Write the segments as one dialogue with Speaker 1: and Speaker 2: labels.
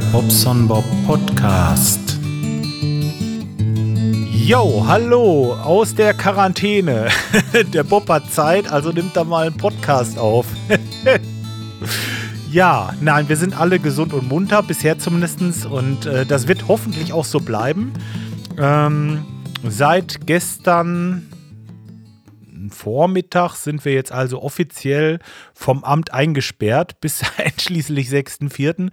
Speaker 1: Bobson Bob Podcast.
Speaker 2: Yo, hallo aus der Quarantäne. der Bob hat Zeit, also nimmt da mal einen Podcast auf. ja, nein, wir sind alle gesund und munter, bisher zumindest. Und äh, das wird hoffentlich auch so bleiben. Ähm, seit gestern Vormittag sind wir jetzt also offiziell vom Amt eingesperrt bis einschließlich 6.4.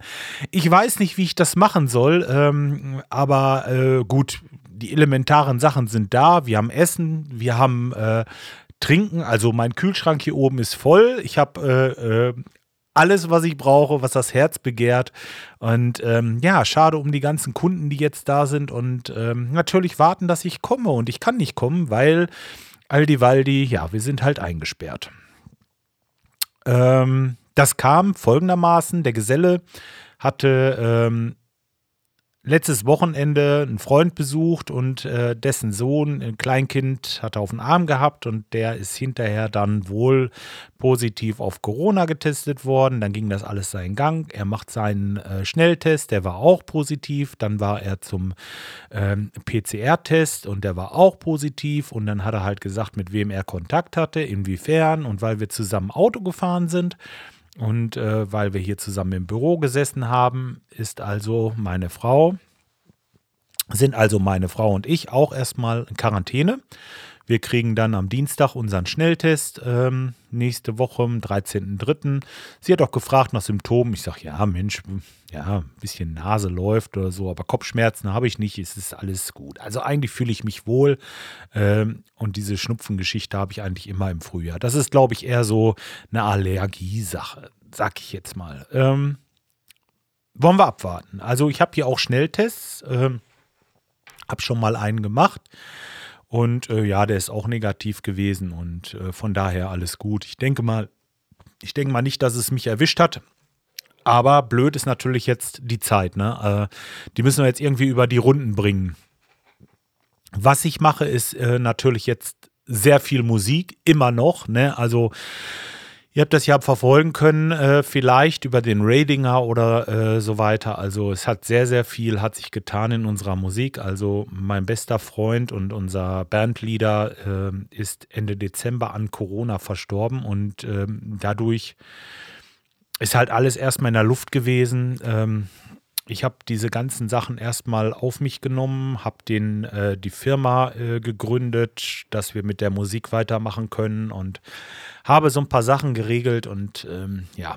Speaker 2: Ich weiß nicht, wie ich das machen soll, ähm, aber äh, gut, die elementaren Sachen sind da. Wir haben Essen, wir haben äh, Trinken. Also mein Kühlschrank hier oben ist voll. Ich habe äh, äh, alles, was ich brauche, was das Herz begehrt. Und ähm, ja, schade um die ganzen Kunden, die jetzt da sind und ähm, natürlich warten, dass ich komme. Und ich kann nicht kommen, weil Aldi Waldi, ja, wir sind halt eingesperrt. Ähm, das kam folgendermaßen: Der Geselle hatte ähm, letztes Wochenende einen Freund besucht und äh, dessen Sohn, ein Kleinkind, hat er auf den Arm gehabt und der ist hinterher dann wohl positiv auf Corona getestet worden. Dann ging das alles seinen Gang. Er macht seinen äh, Schnelltest, der war auch positiv. Dann war er zum ähm, PCR-Test und der war auch positiv. Und dann hat er halt gesagt, mit wem er Kontakt hatte, inwiefern und weil wir zusammen Auto gefahren sind. Und äh, weil wir hier zusammen im Büro gesessen haben, ist also meine Frau, sind also meine Frau und ich auch erstmal in Quarantäne. Wir kriegen dann am Dienstag unseren Schnelltest ähm, nächste Woche, am 13.03. Sie hat auch gefragt nach Symptomen. Ich sage, ja, Mensch, ja, ein bisschen Nase läuft oder so, aber Kopfschmerzen habe ich nicht. Es ist alles gut. Also eigentlich fühle ich mich wohl. Ähm, und diese Schnupfengeschichte habe ich eigentlich immer im Frühjahr. Das ist, glaube ich, eher so eine Allergiesache, sag ich jetzt mal. Ähm, wollen wir abwarten. Also ich habe hier auch Schnelltests. Ähm, habe schon mal einen gemacht. Und äh, ja, der ist auch negativ gewesen und äh, von daher alles gut. Ich denke mal, ich denke mal nicht, dass es mich erwischt hat. Aber blöd ist natürlich jetzt die Zeit. Ne? Äh, die müssen wir jetzt irgendwie über die Runden bringen. Was ich mache, ist äh, natürlich jetzt sehr viel Musik, immer noch. Ne? Also Ihr habt das ja verfolgen können, äh, vielleicht über den Radinger oder äh, so weiter. Also es hat sehr, sehr viel, hat sich getan in unserer Musik. Also mein bester Freund und unser Bandleader äh, ist Ende Dezember an Corona verstorben und ähm, dadurch ist halt alles erstmal in der Luft gewesen. Ähm, ich habe diese ganzen Sachen erstmal auf mich genommen, habe den äh, die Firma äh, gegründet, dass wir mit der Musik weitermachen können und habe so ein paar Sachen geregelt und ähm, ja,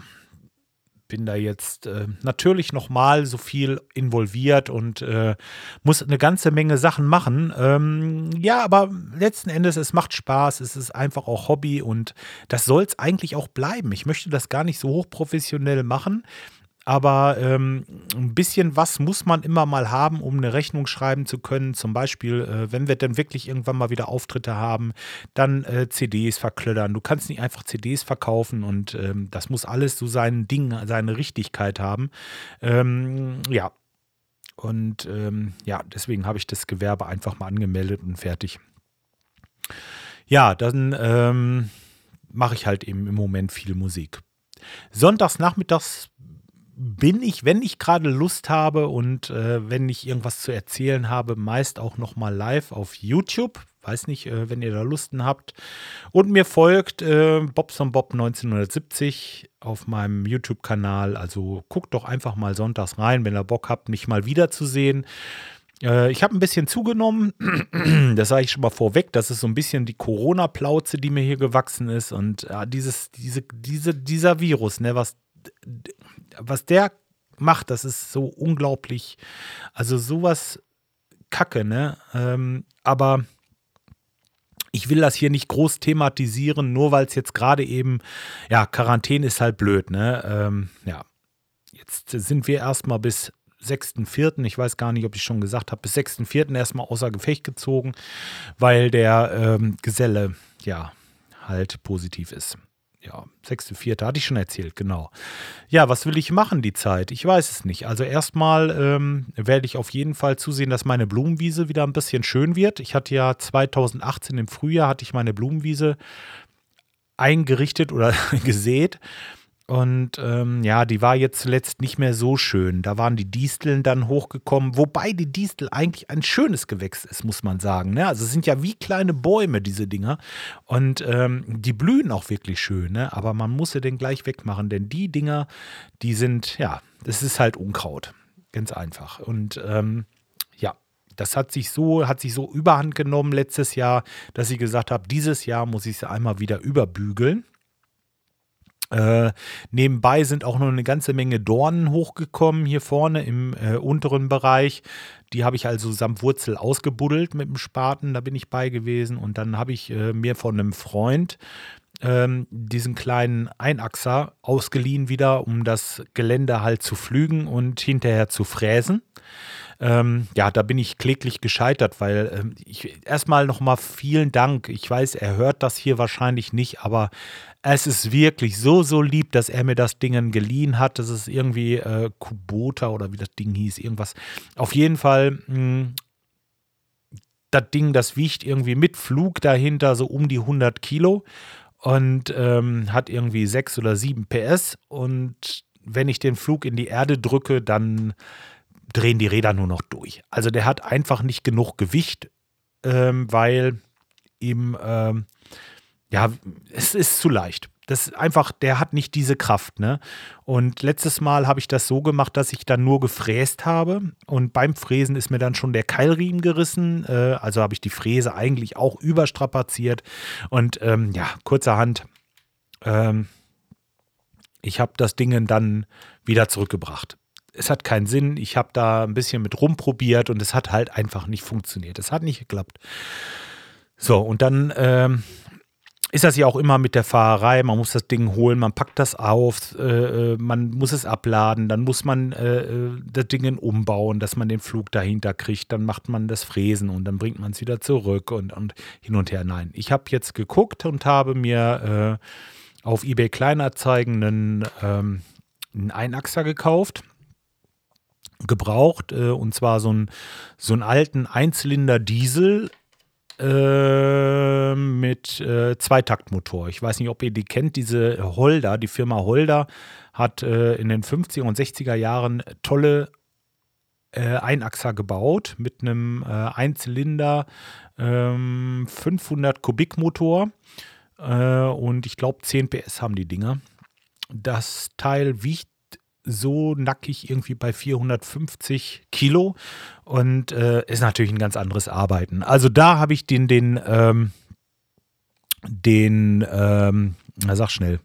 Speaker 2: bin da jetzt äh, natürlich nochmal so viel involviert und äh, muss eine ganze Menge Sachen machen. Ähm, ja, aber letzten Endes, es macht Spaß, es ist einfach auch Hobby und das soll es eigentlich auch bleiben. Ich möchte das gar nicht so hochprofessionell machen. Aber ähm, ein bisschen was muss man immer mal haben, um eine Rechnung schreiben zu können. Zum Beispiel, äh, wenn wir dann wirklich irgendwann mal wieder Auftritte haben, dann äh, CDs verklödern. Du kannst nicht einfach CDs verkaufen und ähm, das muss alles so sein Ding, seine Richtigkeit haben. Ähm, ja. Und ähm, ja, deswegen habe ich das Gewerbe einfach mal angemeldet und fertig. Ja, dann ähm, mache ich halt eben im Moment viel Musik. Sonntags nachmittags bin ich, wenn ich gerade Lust habe und äh, wenn ich irgendwas zu erzählen habe, meist auch noch mal live auf YouTube. Weiß nicht, äh, wenn ihr da Lusten habt. Und mir folgt äh, Bobson Bob 1970 auf meinem YouTube-Kanal. Also guckt doch einfach mal sonntags rein, wenn ihr Bock habt, mich mal wiederzusehen. Äh, ich habe ein bisschen zugenommen, das sage ich schon mal vorweg. Das ist so ein bisschen die Corona-Plauze, die mir hier gewachsen ist. Und ja, dieses, diese, diese, dieser Virus, ne, was was der macht, das ist so unglaublich. Also sowas Kacke, ne? Ähm, aber ich will das hier nicht groß thematisieren, nur weil es jetzt gerade eben, ja, Quarantäne ist halt blöd, ne? Ähm, ja, jetzt sind wir erstmal bis 6.4., ich weiß gar nicht, ob ich schon gesagt habe, bis 6.4. erstmal außer Gefecht gezogen, weil der ähm, Geselle, ja, halt positiv ist ja, sechste, vierte, hatte ich schon erzählt, genau. Ja, was will ich machen die Zeit? Ich weiß es nicht. Also erstmal ähm, werde ich auf jeden Fall zusehen, dass meine Blumenwiese wieder ein bisschen schön wird. Ich hatte ja 2018 im Frühjahr hatte ich meine Blumenwiese eingerichtet oder gesät. Und ähm, ja, die war jetzt zuletzt nicht mehr so schön. Da waren die Disteln dann hochgekommen, wobei die Distel eigentlich ein schönes Gewächs ist, muss man sagen. Ne? Also es sind ja wie kleine Bäume, diese Dinger. Und ähm, die blühen auch wirklich schön, ne? aber man muss sie denn gleich wegmachen, denn die Dinger, die sind, ja, das ist halt Unkraut. Ganz einfach. Und ähm, ja, das hat sich so, hat sich so überhand genommen letztes Jahr, dass ich gesagt habe, dieses Jahr muss ich sie einmal wieder überbügeln. Äh, nebenbei sind auch noch eine ganze Menge Dornen hochgekommen hier vorne im äh, unteren Bereich. Die habe ich also samt Wurzel ausgebuddelt mit dem Spaten, da bin ich bei gewesen. Und dann habe ich äh, mir von einem Freund ähm, diesen kleinen Einachser ausgeliehen wieder, um das Gelände halt zu pflügen und hinterher zu fräsen. Ähm, ja, da bin ich kläglich gescheitert, weil ähm, ich erstmal nochmal vielen Dank. Ich weiß, er hört das hier wahrscheinlich nicht, aber es ist wirklich so, so lieb, dass er mir das Ding geliehen hat. Das ist irgendwie äh, Kubota oder wie das Ding hieß, irgendwas. Auf jeden Fall, mh, hm, das Ding, das wiegt irgendwie mit Flug dahinter so um die 100 Kilo und ähm, hat irgendwie 6 oder 7 PS. Und wenn ich den Flug in die Erde drücke, dann drehen die Räder nur noch durch. Also der hat einfach nicht genug Gewicht, ähm, weil ihm, ähm, ja, es ist zu leicht. Das ist einfach, der hat nicht diese Kraft, ne? Und letztes Mal habe ich das so gemacht, dass ich dann nur gefräst habe. Und beim Fräsen ist mir dann schon der Keilriemen gerissen. Äh, also habe ich die Fräse eigentlich auch überstrapaziert. Und ähm, ja, kurzerhand, ähm, ich habe das Ding dann wieder zurückgebracht es hat keinen Sinn. Ich habe da ein bisschen mit rumprobiert und es hat halt einfach nicht funktioniert. Es hat nicht geklappt. So, und dann ähm, ist das ja auch immer mit der Fahrerei. Man muss das Ding holen, man packt das auf, äh, äh man muss es abladen, dann muss man äh, äh, das Ding umbauen, dass man den Flug dahinter kriegt. Dann macht man das Fräsen und dann bringt man es wieder zurück und, und hin und her. Nein, ich habe jetzt geguckt und habe mir äh, auf eBay Kleinanzeigen einen, ähm, einen Einachser gekauft gebraucht äh, und zwar so, ein, so einen alten Einzylinder Diesel äh, mit äh, Zweitaktmotor. Ich weiß nicht, ob ihr die kennt, diese Holder, die Firma Holder hat äh, in den 50er und 60er Jahren tolle äh, Einachser gebaut mit einem äh, Einzylinder 500 ähm, Kubik Motor und ich glaube 10 PS haben die Dinger. Das Teil wiegt so nackig irgendwie bei 450 Kilo und äh, ist natürlich ein ganz anderes Arbeiten. Also da habe ich den, den, ähm, den, ähm, na sag schnell,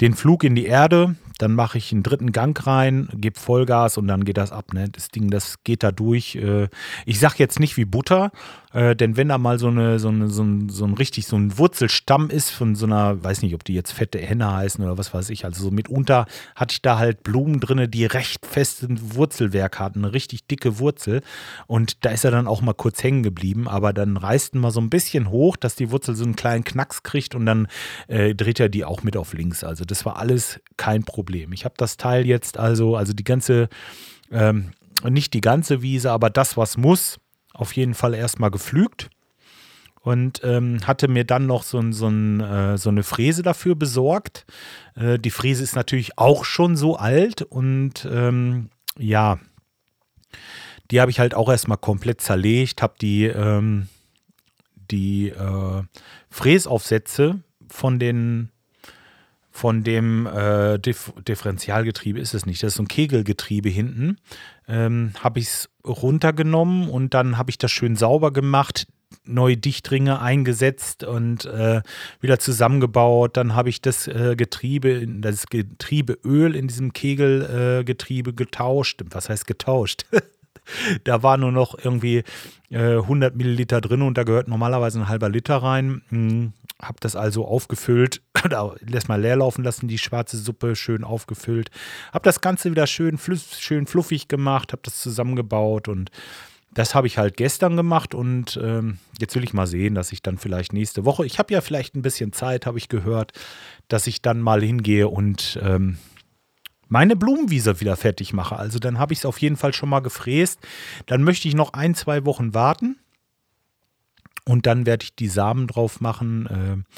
Speaker 2: den Flug in die Erde, dann mache ich einen dritten Gang rein, gebe Vollgas und dann geht das ab. Ne? Das Ding, das geht da durch. Äh, ich sage jetzt nicht wie Butter, äh, denn wenn da mal so, eine, so, eine, so, ein, so ein richtig so ein Wurzelstamm ist von so einer, weiß nicht, ob die jetzt fette Henne heißen oder was weiß ich, also so mitunter hatte ich da halt Blumen drin, die recht festen Wurzelwerk hatten, eine richtig dicke Wurzel. Und da ist er dann auch mal kurz hängen geblieben, aber dann reißt mal so ein bisschen hoch, dass die Wurzel so einen kleinen Knacks kriegt und dann äh, dreht er die auch mit auf links. Also das war alles kein Problem. Ich habe das Teil jetzt also, also die ganze, ähm, nicht die ganze Wiese, aber das, was muss, auf jeden Fall erstmal geflügt und ähm, hatte mir dann noch so, so, äh, so, eine Fräse dafür besorgt. Äh, die Fräse ist natürlich auch schon so alt und ähm, ja, die habe ich halt auch erstmal komplett zerlegt, habe die, ähm, die äh, Fräsaufsätze von den von dem äh, Dif Differentialgetriebe ist es nicht. Das ist so ein Kegelgetriebe hinten. Ähm, habe ich es runtergenommen und dann habe ich das schön sauber gemacht, neue Dichtringe eingesetzt und äh, wieder zusammengebaut. Dann habe ich das äh, Getriebe, das Getriebeöl in diesem Kegelgetriebe getauscht. Was heißt getauscht? da war nur noch irgendwie äh, 100 Milliliter drin und da gehört normalerweise ein halber Liter rein. Habe das also aufgefüllt, oder lässt mal leer laufen lassen, die schwarze Suppe schön aufgefüllt. Habe das Ganze wieder schön, schön fluffig gemacht, habe das zusammengebaut und das habe ich halt gestern gemacht und ähm, jetzt will ich mal sehen, dass ich dann vielleicht nächste Woche, ich habe ja vielleicht ein bisschen Zeit, habe ich gehört, dass ich dann mal hingehe und ähm, meine Blumenwiese wieder fertig mache. Also dann habe ich es auf jeden Fall schon mal gefräst. Dann möchte ich noch ein, zwei Wochen warten und dann werde ich die Samen drauf machen. Äh,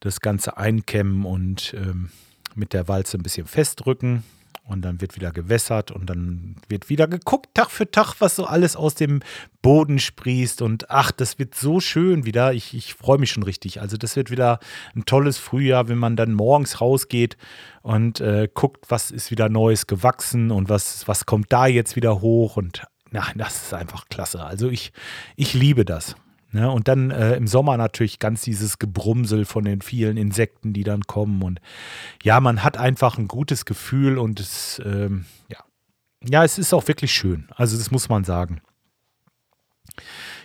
Speaker 2: das Ganze einkämmen und ähm, mit der Walze ein bisschen festdrücken. Und dann wird wieder gewässert und dann wird wieder geguckt, Tag für Tag, was so alles aus dem Boden sprießt. Und ach, das wird so schön wieder. Ich, ich freue mich schon richtig. Also, das wird wieder ein tolles Frühjahr, wenn man dann morgens rausgeht und äh, guckt, was ist wieder Neues gewachsen und was, was kommt da jetzt wieder hoch. Und na, das ist einfach klasse. Also, ich, ich liebe das. Ja, ne? und dann äh, im Sommer natürlich ganz dieses Gebrumsel von den vielen Insekten, die dann kommen. Und ja, man hat einfach ein gutes Gefühl und es, ähm, ja. ja, es ist auch wirklich schön. Also, das muss man sagen.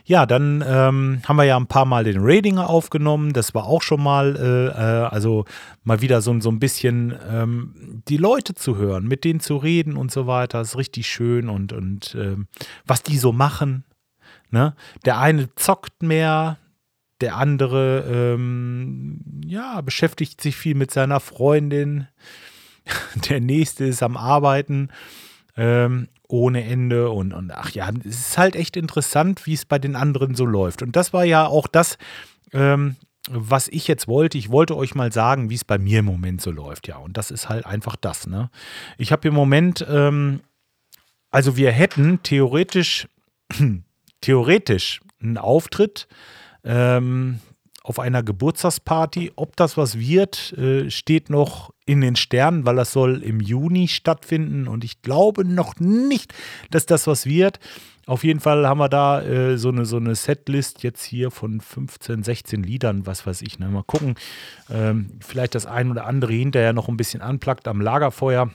Speaker 2: Ja, dann ähm, haben wir ja ein paar Mal den Radinger aufgenommen. Das war auch schon mal, äh, äh, also mal wieder so, so ein bisschen ähm, die Leute zu hören, mit denen zu reden und so weiter. Ist richtig schön und, und ähm, was die so machen. Ne? Der eine zockt mehr, der andere ähm, ja, beschäftigt sich viel mit seiner Freundin. Der nächste ist am Arbeiten ähm, ohne Ende. Und, und ach ja, es ist halt echt interessant, wie es bei den anderen so läuft. Und das war ja auch das, ähm, was ich jetzt wollte. Ich wollte euch mal sagen, wie es bei mir im Moment so läuft. Ja, und das ist halt einfach das. Ne? Ich habe im Moment, ähm, also wir hätten theoretisch theoretisch einen Auftritt ähm, auf einer Geburtstagsparty. Ob das was wird, äh, steht noch in den Sternen, weil das soll im Juni stattfinden und ich glaube noch nicht, dass das was wird. Auf jeden Fall haben wir da äh, so, eine, so eine Setlist jetzt hier von 15, 16 Liedern, was weiß ich. Ne? Mal gucken, ähm, vielleicht das ein oder andere hinterher noch ein bisschen anplagt am Lagerfeuer.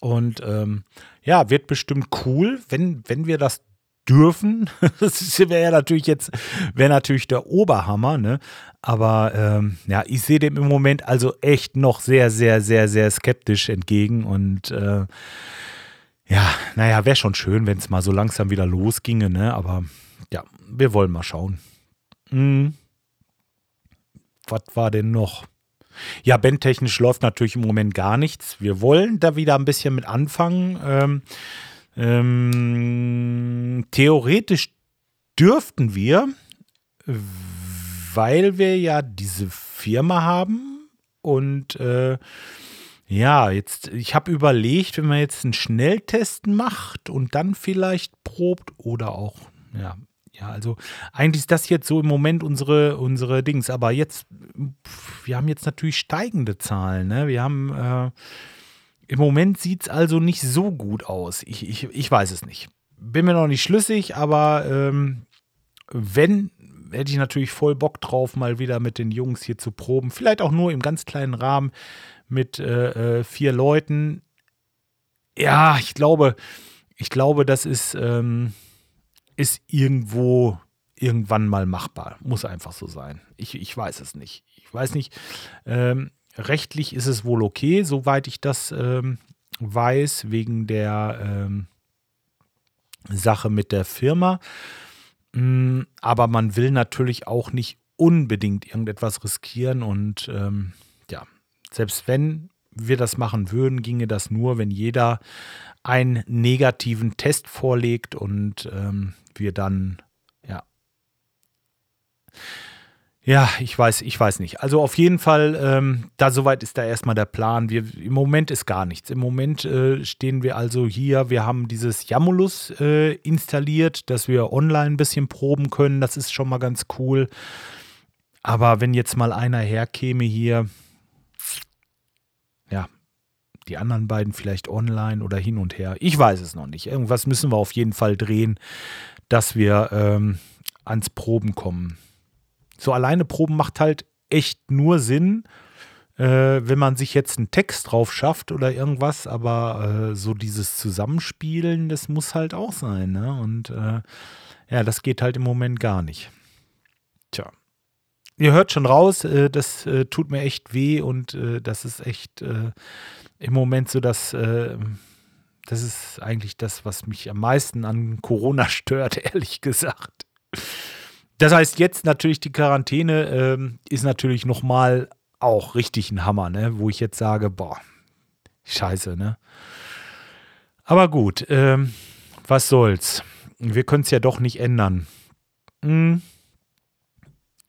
Speaker 2: Und ähm, ja, wird bestimmt cool, wenn, wenn wir das dürfen. Das wäre ja natürlich jetzt, wäre natürlich der Oberhammer, ne? Aber ähm, ja, ich sehe dem im Moment also echt noch sehr, sehr, sehr, sehr skeptisch entgegen. Und äh, ja, naja, wäre schon schön, wenn es mal so langsam wieder losginge, ne? Aber ja, wir wollen mal schauen. Hm. Was war denn noch? Ja, bandtechnisch läuft natürlich im Moment gar nichts. Wir wollen da wieder ein bisschen mit anfangen. Ähm, ähm, theoretisch dürften wir, weil wir ja diese Firma haben und äh, ja, jetzt, ich habe überlegt, wenn man jetzt einen Schnelltest macht und dann vielleicht probt oder auch, ja, ja, also eigentlich ist das jetzt so im Moment unsere, unsere Dings, aber jetzt, wir haben jetzt natürlich steigende Zahlen, ne? Wir haben äh, im Moment sieht es also nicht so gut aus. Ich, ich, ich weiß es nicht. Bin mir noch nicht schlüssig, aber ähm, wenn, hätte ich natürlich voll Bock drauf, mal wieder mit den Jungs hier zu proben. Vielleicht auch nur im ganz kleinen Rahmen mit äh, äh, vier Leuten. Ja, ich glaube, ich glaube, das ist, ähm, ist irgendwo irgendwann mal machbar. Muss einfach so sein. Ich, ich weiß es nicht. Ich weiß nicht. Ähm, rechtlich ist es wohl okay, soweit ich das ähm, weiß, wegen der ähm, Sache mit der Firma. Mm, aber man will natürlich auch nicht unbedingt irgendetwas riskieren und ähm, ja, selbst wenn wir das machen würden, ginge das nur, wenn jeder einen negativen Test vorlegt und ähm, wir dann ja ja, ich weiß, ich weiß nicht. Also auf jeden Fall, ähm, da soweit ist da erstmal der Plan. Wir, Im Moment ist gar nichts. Im Moment äh, stehen wir also hier. Wir haben dieses Jamulus äh, installiert, dass wir online ein bisschen proben können. Das ist schon mal ganz cool. Aber wenn jetzt mal einer herkäme hier, ja, die anderen beiden vielleicht online oder hin und her. Ich weiß es noch nicht. Irgendwas müssen wir auf jeden Fall drehen, dass wir ähm, ans Proben kommen so alleine Proben macht halt echt nur Sinn, äh, wenn man sich jetzt einen Text drauf schafft oder irgendwas, aber äh, so dieses Zusammenspielen, das muss halt auch sein. Ne? Und äh, ja, das geht halt im Moment gar nicht. Tja. Ihr hört schon raus, äh, das äh, tut mir echt weh und äh, das ist echt im Moment so, dass das ist eigentlich das, was mich am meisten an Corona stört, ehrlich gesagt. Das heißt, jetzt natürlich die Quarantäne ähm, ist natürlich nochmal auch richtig ein Hammer, ne? wo ich jetzt sage, boah, scheiße, ne? Aber gut, ähm, was soll's. Wir können es ja doch nicht ändern. Hm.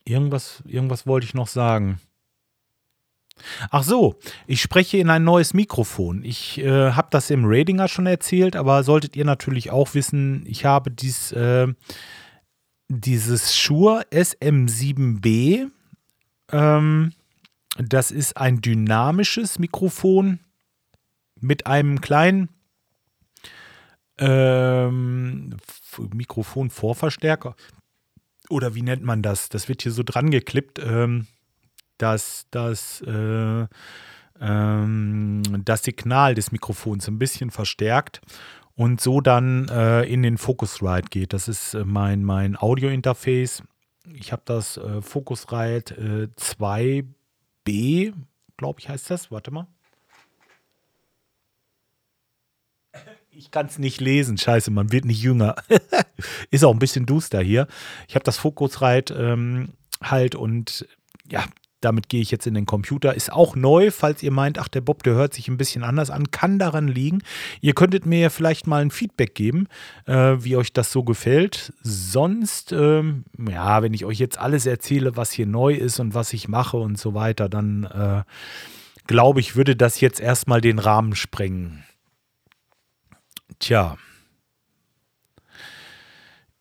Speaker 2: irgendwas, irgendwas wollte ich noch sagen. Ach so, ich spreche in ein neues Mikrofon. Ich äh, habe das im Radinger schon erzählt, aber solltet ihr natürlich auch wissen, ich habe dies, äh, dieses Shure SM7B. Ähm, das ist ein dynamisches Mikrofon mit einem kleinen ähm, Mikrofonvorverstärker. Oder wie nennt man das? Das wird hier so dran geklippt. Ähm, dass das, äh, ähm, das Signal des Mikrofons ein bisschen verstärkt und so dann äh, in den Focusrite geht. Das ist äh, mein, mein Audio-Interface. Ich habe das äh, Focusrite 2B, äh, glaube ich, heißt das. Warte mal. Ich kann es nicht lesen. Scheiße, man wird nicht jünger. ist auch ein bisschen duster hier. Ich habe das Focusrite ähm, halt und ja, damit gehe ich jetzt in den Computer. Ist auch neu, falls ihr meint, ach, der Bob, der hört sich ein bisschen anders an. Kann daran liegen. Ihr könntet mir vielleicht mal ein Feedback geben, äh, wie euch das so gefällt. Sonst, ähm, ja, wenn ich euch jetzt alles erzähle, was hier neu ist und was ich mache und so weiter, dann äh, glaube ich, würde das jetzt erstmal den Rahmen sprengen. Tja.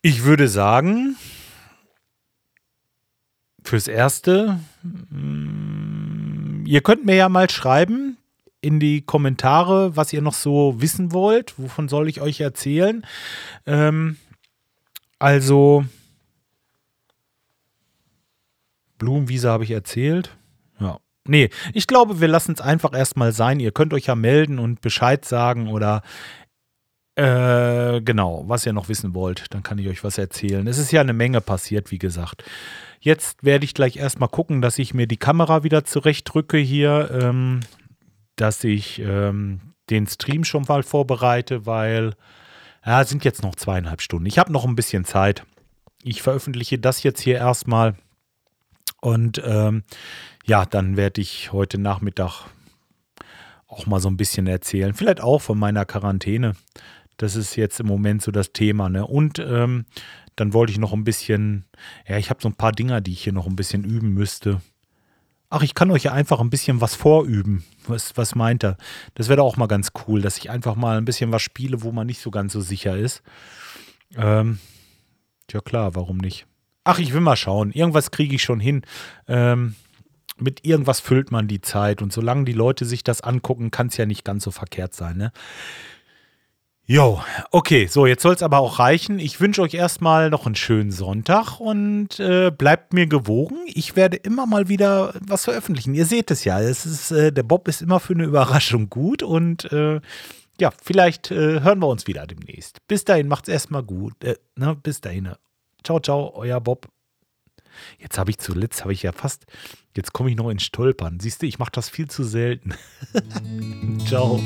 Speaker 2: Ich würde sagen, fürs Erste, mm, ihr könnt mir ja mal schreiben in die Kommentare, was ihr noch so wissen wollt. Wovon soll ich euch erzählen? Ähm, also, Blumenwiese habe ich erzählt. Ja. Nee, ich glaube, wir lassen es einfach erstmal sein. Ihr könnt euch ja melden und Bescheid sagen oder äh, genau, was ihr noch wissen wollt. Dann kann ich euch was erzählen. Es ist ja eine Menge passiert, wie gesagt. Jetzt werde ich gleich erstmal gucken, dass ich mir die Kamera wieder zurechtdrücke hier, ähm, dass ich ähm, den Stream schon mal vorbereite, weil ja, es sind jetzt noch zweieinhalb Stunden. Ich habe noch ein bisschen Zeit. Ich veröffentliche das jetzt hier erstmal und ähm, ja, dann werde ich heute Nachmittag auch mal so ein bisschen erzählen. Vielleicht auch von meiner Quarantäne. Das ist jetzt im Moment so das Thema. Ne? Und ähm, dann wollte ich noch ein bisschen, ja, ich habe so ein paar Dinger, die ich hier noch ein bisschen üben müsste. Ach, ich kann euch ja einfach ein bisschen was vorüben. Was, was meint er? Das wäre auch mal ganz cool, dass ich einfach mal ein bisschen was spiele, wo man nicht so ganz so sicher ist. Ähm, ja klar, warum nicht? Ach, ich will mal schauen. Irgendwas kriege ich schon hin. Ähm, mit irgendwas füllt man die Zeit. Und solange die Leute sich das angucken, kann es ja nicht ganz so verkehrt sein. Ne? Jo, okay, so, jetzt soll es aber auch reichen. Ich wünsche euch erstmal noch einen schönen Sonntag und äh, bleibt mir gewogen. Ich werde immer mal wieder was veröffentlichen. Ihr seht es ja, es ist, äh, der Bob ist immer für eine Überraschung gut und äh, ja, vielleicht äh, hören wir uns wieder demnächst. Bis dahin, macht's erstmal gut. Äh, ne, bis dahin. Ciao, ciao, euer Bob. Jetzt habe ich zuletzt, habe ich ja fast, jetzt komme ich noch ins Stolpern. Siehst du, ich mache das viel zu selten. ciao.